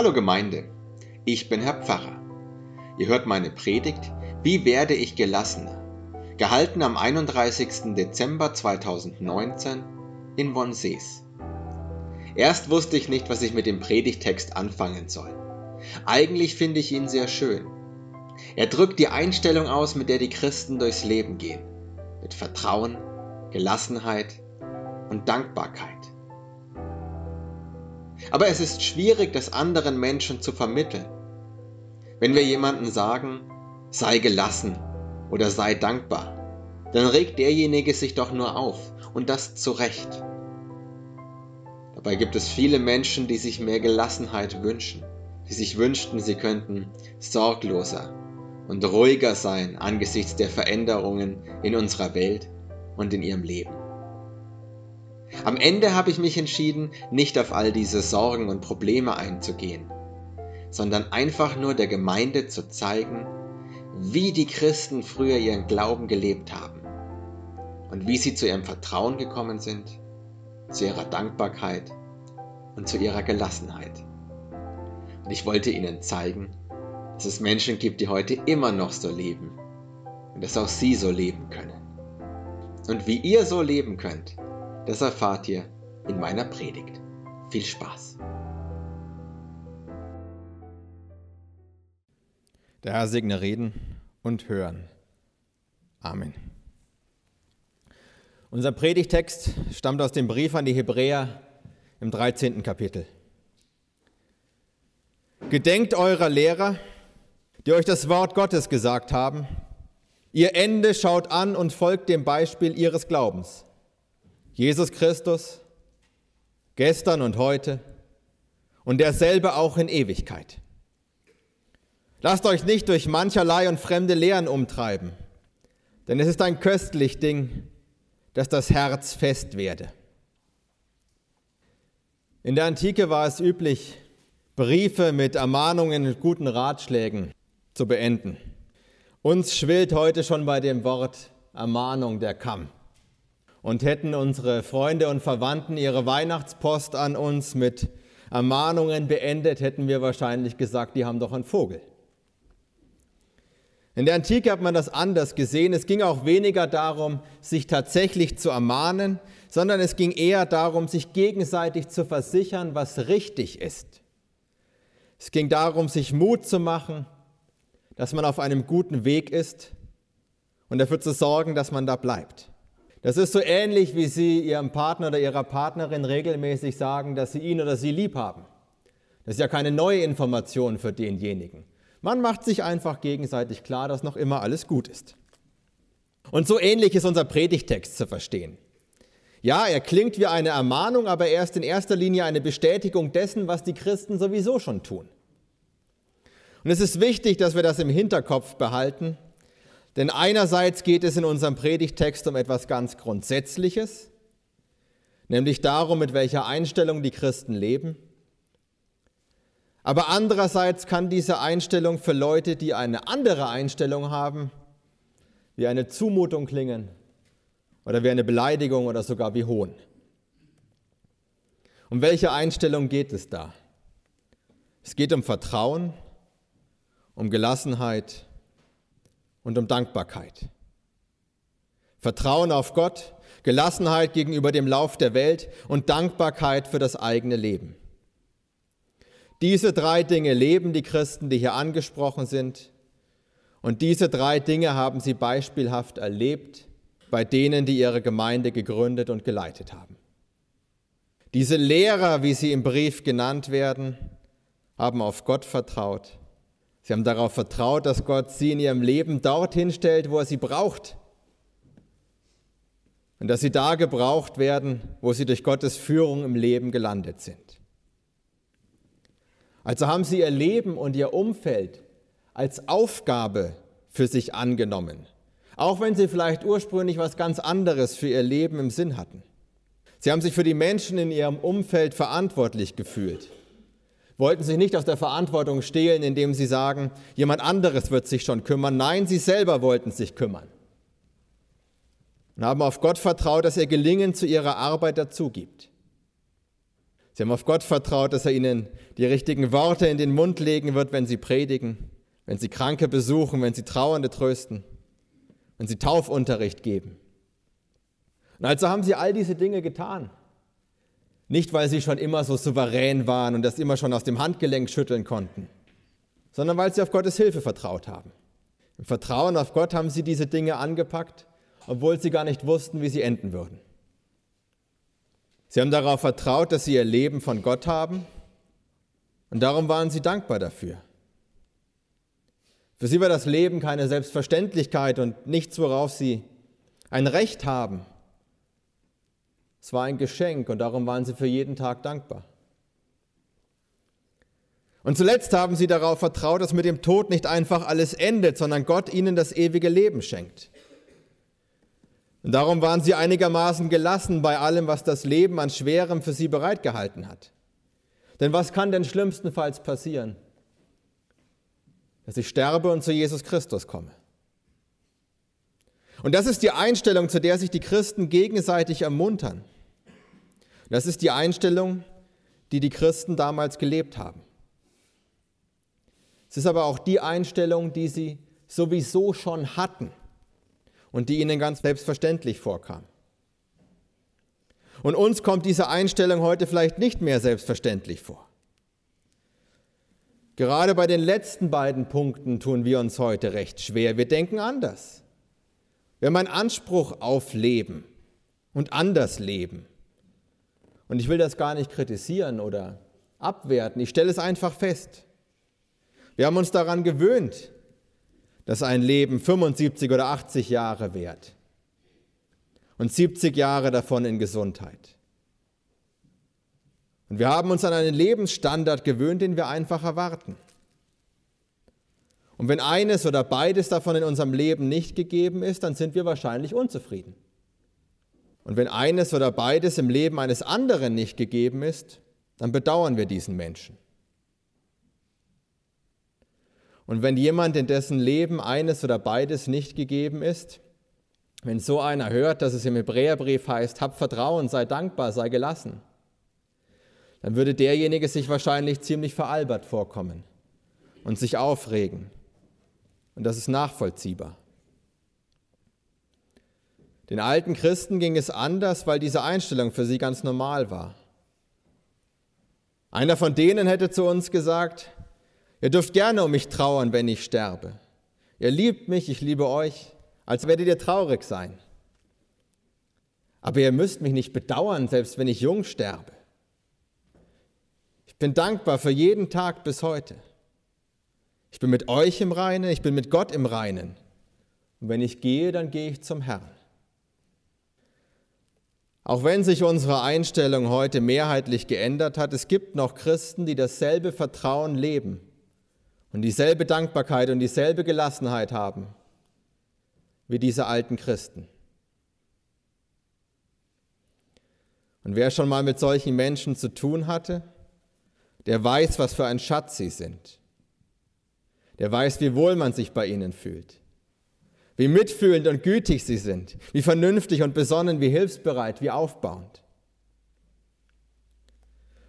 Hallo Gemeinde, ich bin Herr Pfarrer. Ihr hört meine Predigt Wie werde ich gelassener? Gehalten am 31. Dezember 2019 in Wonsees. Erst wusste ich nicht, was ich mit dem Predigtext anfangen soll. Eigentlich finde ich ihn sehr schön. Er drückt die Einstellung aus, mit der die Christen durchs Leben gehen. Mit Vertrauen, Gelassenheit und Dankbarkeit. Aber es ist schwierig, das anderen Menschen zu vermitteln. Wenn wir jemandem sagen, sei gelassen oder sei dankbar, dann regt derjenige sich doch nur auf und das zu Recht. Dabei gibt es viele Menschen, die sich mehr Gelassenheit wünschen, die sich wünschten, sie könnten sorgloser und ruhiger sein angesichts der Veränderungen in unserer Welt und in ihrem Leben. Am Ende habe ich mich entschieden, nicht auf all diese Sorgen und Probleme einzugehen, sondern einfach nur der Gemeinde zu zeigen, wie die Christen früher ihren Glauben gelebt haben und wie sie zu ihrem Vertrauen gekommen sind, zu ihrer Dankbarkeit und zu ihrer Gelassenheit. Und ich wollte ihnen zeigen, dass es Menschen gibt, die heute immer noch so leben und dass auch sie so leben können. Und wie ihr so leben könnt, das erfahrt ihr in meiner Predigt. Viel Spaß! Der Herr segne Reden und Hören. Amen. Unser Predigtext stammt aus dem Brief an die Hebräer im 13. Kapitel. Gedenkt eurer Lehrer, die euch das Wort Gottes gesagt haben. Ihr Ende schaut an und folgt dem Beispiel ihres Glaubens. Jesus Christus, gestern und heute und derselbe auch in Ewigkeit. Lasst euch nicht durch mancherlei und fremde Lehren umtreiben, denn es ist ein köstlich Ding, dass das Herz fest werde. In der Antike war es üblich, Briefe mit Ermahnungen und guten Ratschlägen zu beenden. Uns schwillt heute schon bei dem Wort Ermahnung der Kamm. Und hätten unsere Freunde und Verwandten ihre Weihnachtspost an uns mit Ermahnungen beendet, hätten wir wahrscheinlich gesagt, die haben doch einen Vogel. In der Antike hat man das anders gesehen. Es ging auch weniger darum, sich tatsächlich zu ermahnen, sondern es ging eher darum, sich gegenseitig zu versichern, was richtig ist. Es ging darum, sich Mut zu machen, dass man auf einem guten Weg ist und dafür zu sorgen, dass man da bleibt. Das ist so ähnlich, wie Sie Ihrem Partner oder Ihrer Partnerin regelmäßig sagen, dass Sie ihn oder sie lieb haben. Das ist ja keine neue Information für denjenigen. Man macht sich einfach gegenseitig klar, dass noch immer alles gut ist. Und so ähnlich ist unser Predigtext zu verstehen. Ja, er klingt wie eine Ermahnung, aber er ist in erster Linie eine Bestätigung dessen, was die Christen sowieso schon tun. Und es ist wichtig, dass wir das im Hinterkopf behalten, denn einerseits geht es in unserem Predigtext um etwas ganz Grundsätzliches, nämlich darum, mit welcher Einstellung die Christen leben. Aber andererseits kann diese Einstellung für Leute, die eine andere Einstellung haben, wie eine Zumutung klingen oder wie eine Beleidigung oder sogar wie Hohn. Um welche Einstellung geht es da? Es geht um Vertrauen, um Gelassenheit und um Dankbarkeit. Vertrauen auf Gott, Gelassenheit gegenüber dem Lauf der Welt und Dankbarkeit für das eigene Leben. Diese drei Dinge leben die Christen, die hier angesprochen sind. Und diese drei Dinge haben sie beispielhaft erlebt bei denen, die ihre Gemeinde gegründet und geleitet haben. Diese Lehrer, wie sie im Brief genannt werden, haben auf Gott vertraut. Sie haben darauf vertraut, dass Gott sie in ihrem Leben dorthin stellt, wo er sie braucht. Und dass sie da gebraucht werden, wo sie durch Gottes Führung im Leben gelandet sind. Also haben sie ihr Leben und ihr Umfeld als Aufgabe für sich angenommen, auch wenn sie vielleicht ursprünglich was ganz anderes für ihr Leben im Sinn hatten. Sie haben sich für die Menschen in ihrem Umfeld verantwortlich gefühlt, wollten sich nicht aus der Verantwortung stehlen, indem sie sagen, jemand anderes wird sich schon kümmern. Nein, sie selber wollten sich kümmern und haben auf Gott vertraut, dass er Gelingen zu ihrer Arbeit dazu gibt. Sie haben auf Gott vertraut, dass er ihnen die richtigen Worte in den Mund legen wird, wenn sie predigen, wenn sie Kranke besuchen, wenn sie Trauernde trösten, wenn sie Taufunterricht geben. Und also haben sie all diese Dinge getan. Nicht, weil sie schon immer so souverän waren und das immer schon aus dem Handgelenk schütteln konnten, sondern weil sie auf Gottes Hilfe vertraut haben. Im Vertrauen auf Gott haben sie diese Dinge angepackt, obwohl sie gar nicht wussten, wie sie enden würden. Sie haben darauf vertraut, dass sie ihr Leben von Gott haben und darum waren sie dankbar dafür. Für sie war das Leben keine Selbstverständlichkeit und nichts, worauf sie ein Recht haben. Es war ein Geschenk und darum waren sie für jeden Tag dankbar. Und zuletzt haben sie darauf vertraut, dass mit dem Tod nicht einfach alles endet, sondern Gott ihnen das ewige Leben schenkt. Und darum waren sie einigermaßen gelassen bei allem, was das Leben an Schwerem für sie bereitgehalten hat. Denn was kann denn schlimmstenfalls passieren? Dass ich sterbe und zu Jesus Christus komme. Und das ist die Einstellung, zu der sich die Christen gegenseitig ermuntern. Das ist die Einstellung, die die Christen damals gelebt haben. Es ist aber auch die Einstellung, die sie sowieso schon hatten und die ihnen ganz selbstverständlich vorkam. Und uns kommt diese Einstellung heute vielleicht nicht mehr selbstverständlich vor. Gerade bei den letzten beiden Punkten tun wir uns heute recht schwer. Wir denken anders. Wir haben einen Anspruch auf Leben und anders Leben. Und ich will das gar nicht kritisieren oder abwerten. Ich stelle es einfach fest. Wir haben uns daran gewöhnt, dass ein Leben 75 oder 80 Jahre währt und 70 Jahre davon in Gesundheit. Und wir haben uns an einen Lebensstandard gewöhnt, den wir einfach erwarten. Und wenn eines oder beides davon in unserem Leben nicht gegeben ist, dann sind wir wahrscheinlich unzufrieden. Und wenn eines oder beides im Leben eines anderen nicht gegeben ist, dann bedauern wir diesen Menschen. Und wenn jemand, in dessen Leben eines oder beides nicht gegeben ist, wenn so einer hört, dass es im Hebräerbrief heißt, hab Vertrauen, sei dankbar, sei gelassen, dann würde derjenige sich wahrscheinlich ziemlich veralbert vorkommen und sich aufregen. Und das ist nachvollziehbar. Den alten Christen ging es anders, weil diese Einstellung für sie ganz normal war. Einer von denen hätte zu uns gesagt, Ihr dürft gerne um mich trauern, wenn ich sterbe. Ihr liebt mich, ich liebe euch, als werdet ihr traurig sein. Aber ihr müsst mich nicht bedauern, selbst wenn ich jung sterbe. Ich bin dankbar für jeden Tag bis heute. Ich bin mit euch im Reinen, ich bin mit Gott im Reinen. Und wenn ich gehe, dann gehe ich zum Herrn. Auch wenn sich unsere Einstellung heute mehrheitlich geändert hat, es gibt noch Christen, die dasselbe Vertrauen leben und dieselbe Dankbarkeit und dieselbe Gelassenheit haben wie diese alten Christen. Und wer schon mal mit solchen Menschen zu tun hatte, der weiß, was für ein Schatz sie sind. Der weiß, wie wohl man sich bei ihnen fühlt, wie mitfühlend und gütig sie sind, wie vernünftig und besonnen, wie hilfsbereit, wie aufbauend.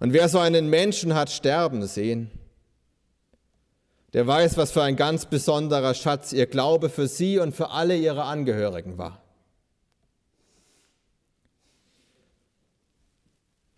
Und wer so einen Menschen hat sterben sehen, der weiß, was für ein ganz besonderer Schatz ihr Glaube für sie und für alle ihre Angehörigen war.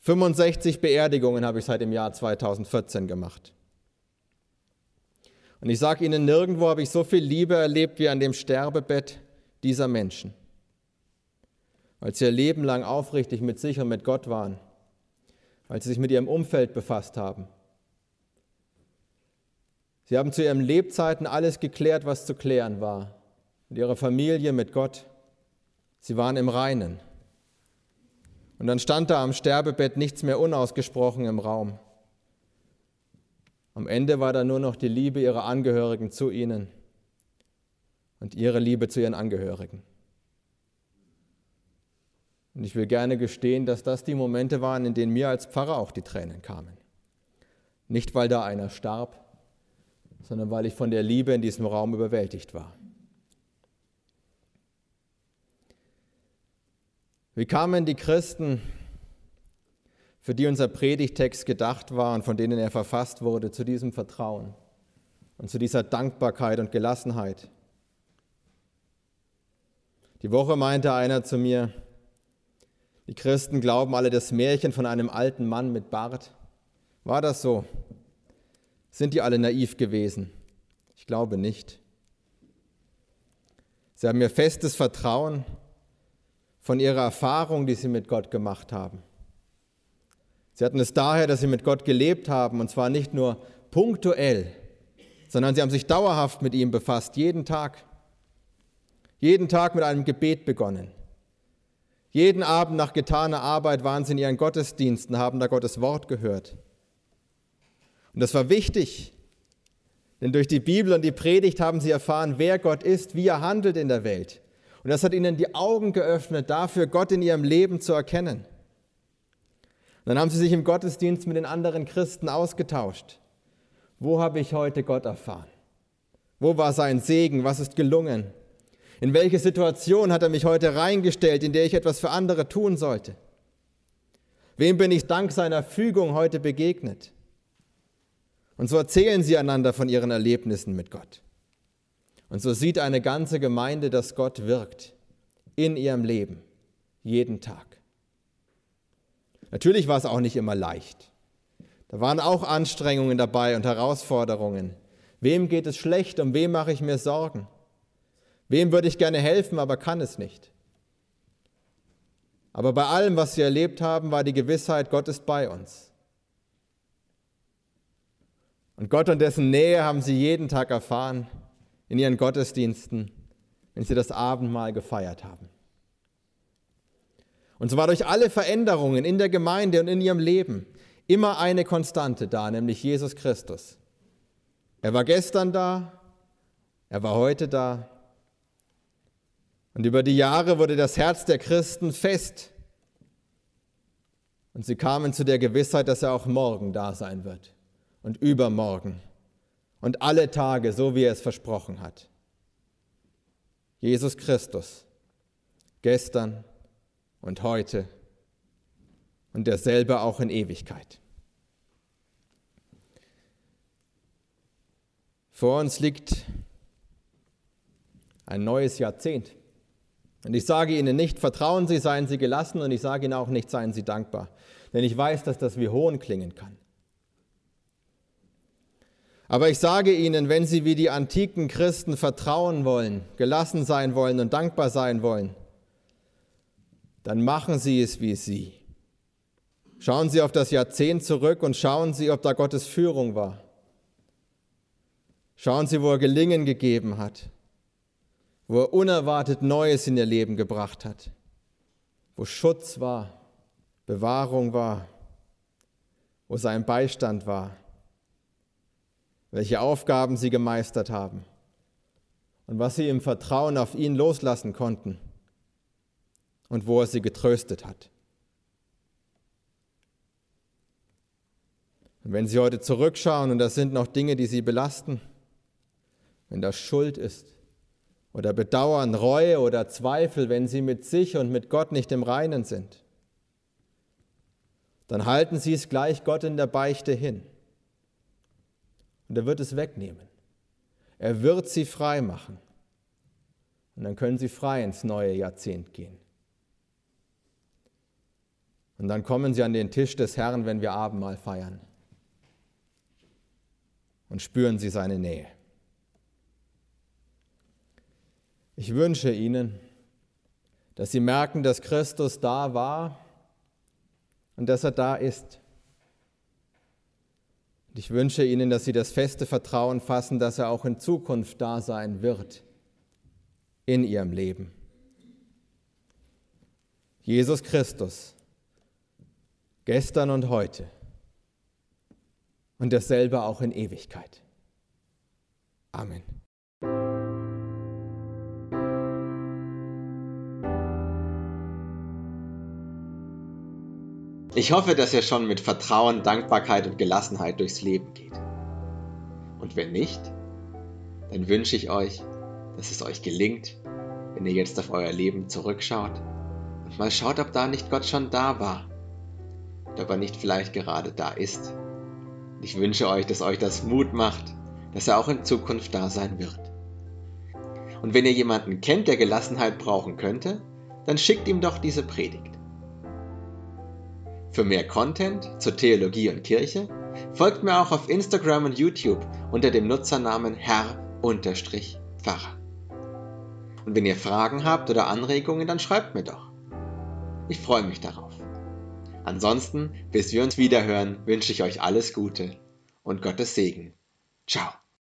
65 Beerdigungen habe ich seit dem Jahr 2014 gemacht. Und ich sage Ihnen, nirgendwo habe ich so viel Liebe erlebt wie an dem Sterbebett dieser Menschen, weil sie ihr Leben lang aufrichtig mit sich und mit Gott waren, weil sie sich mit ihrem Umfeld befasst haben, Sie haben zu ihren Lebzeiten alles geklärt, was zu klären war. Mit ihrer Familie, mit Gott. Sie waren im Reinen. Und dann stand da am Sterbebett nichts mehr unausgesprochen im Raum. Am Ende war da nur noch die Liebe ihrer Angehörigen zu ihnen und ihre Liebe zu ihren Angehörigen. Und ich will gerne gestehen, dass das die Momente waren, in denen mir als Pfarrer auch die Tränen kamen. Nicht, weil da einer starb, sondern weil ich von der Liebe in diesem Raum überwältigt war. Wie kamen die Christen für die unser Predigtext gedacht war und von denen er verfasst wurde, zu diesem Vertrauen und zu dieser Dankbarkeit und Gelassenheit. Die Woche meinte einer zu mir, die Christen glauben alle das Märchen von einem alten Mann mit Bart. War das so? Sind die alle naiv gewesen? Ich glaube nicht. Sie haben mir festes Vertrauen von ihrer Erfahrung, die sie mit Gott gemacht haben. Sie hatten es daher, dass sie mit Gott gelebt haben, und zwar nicht nur punktuell, sondern sie haben sich dauerhaft mit ihm befasst, jeden Tag. Jeden Tag mit einem Gebet begonnen. Jeden Abend nach getaner Arbeit waren sie in ihren Gottesdiensten, haben da Gottes Wort gehört. Und das war wichtig, denn durch die Bibel und die Predigt haben sie erfahren, wer Gott ist, wie er handelt in der Welt. Und das hat ihnen die Augen geöffnet, dafür Gott in ihrem Leben zu erkennen. Dann haben sie sich im Gottesdienst mit den anderen Christen ausgetauscht. Wo habe ich heute Gott erfahren? Wo war sein Segen? Was ist gelungen? In welche Situation hat er mich heute reingestellt, in der ich etwas für andere tun sollte? Wem bin ich dank seiner Fügung heute begegnet? Und so erzählen sie einander von ihren Erlebnissen mit Gott. Und so sieht eine ganze Gemeinde, dass Gott wirkt in ihrem Leben, jeden Tag. Natürlich war es auch nicht immer leicht. Da waren auch Anstrengungen dabei und Herausforderungen. Wem geht es schlecht, um wem mache ich mir Sorgen? Wem würde ich gerne helfen, aber kann es nicht? Aber bei allem, was sie erlebt haben, war die Gewissheit, Gott ist bei uns. Und Gott und dessen Nähe haben sie jeden Tag erfahren in ihren Gottesdiensten, wenn sie das Abendmahl gefeiert haben. Und so war durch alle Veränderungen in der Gemeinde und in ihrem Leben immer eine Konstante da, nämlich Jesus Christus. Er war gestern da, er war heute da. Und über die Jahre wurde das Herz der Christen fest. Und sie kamen zu der Gewissheit, dass er auch morgen da sein wird und übermorgen und alle Tage, so wie er es versprochen hat. Jesus Christus, gestern und heute und derselbe auch in Ewigkeit. Vor uns liegt ein neues Jahrzehnt. Und ich sage Ihnen nicht, vertrauen Sie, seien Sie gelassen, und ich sage Ihnen auch nicht, seien Sie dankbar. Denn ich weiß, dass das wie Hohn klingen kann. Aber ich sage Ihnen, wenn Sie wie die antiken Christen vertrauen wollen, gelassen sein wollen und dankbar sein wollen, dann machen Sie es wie Sie. Schauen Sie auf das Jahrzehnt zurück und schauen Sie, ob da Gottes Führung war. Schauen Sie, wo er Gelingen gegeben hat, wo er unerwartet Neues in Ihr Leben gebracht hat, wo Schutz war, Bewahrung war, wo sein Beistand war welche Aufgaben sie gemeistert haben und was sie im Vertrauen auf ihn loslassen konnten und wo er sie getröstet hat. Und wenn Sie heute zurückschauen und das sind noch Dinge, die Sie belasten, wenn das Schuld ist oder Bedauern, Reue oder Zweifel, wenn Sie mit sich und mit Gott nicht im Reinen sind, dann halten Sie es gleich Gott in der Beichte hin. Und er wird es wegnehmen. Er wird sie frei machen. Und dann können sie frei ins neue Jahrzehnt gehen. Und dann kommen sie an den Tisch des Herrn, wenn wir Abendmahl feiern. Und spüren sie seine Nähe. Ich wünsche Ihnen, dass Sie merken, dass Christus da war und dass er da ist. Und ich wünsche Ihnen, dass Sie das feste Vertrauen fassen, dass er auch in Zukunft da sein wird in Ihrem Leben. Jesus Christus, gestern und heute und dasselbe auch in Ewigkeit. Amen. Ich hoffe, dass ihr schon mit Vertrauen, Dankbarkeit und Gelassenheit durchs Leben geht. Und wenn nicht, dann wünsche ich euch, dass es euch gelingt, wenn ihr jetzt auf euer Leben zurückschaut und mal schaut, ob da nicht Gott schon da war, ob er nicht vielleicht gerade da ist. Ich wünsche euch, dass euch das Mut macht, dass er auch in Zukunft da sein wird. Und wenn ihr jemanden kennt, der Gelassenheit brauchen könnte, dann schickt ihm doch diese Predigt. Für mehr Content zur Theologie und Kirche folgt mir auch auf Instagram und YouTube unter dem Nutzernamen Herr-Pfarrer. Und wenn ihr Fragen habt oder Anregungen, dann schreibt mir doch. Ich freue mich darauf. Ansonsten, bis wir uns wiederhören, wünsche ich euch alles Gute und Gottes Segen. Ciao.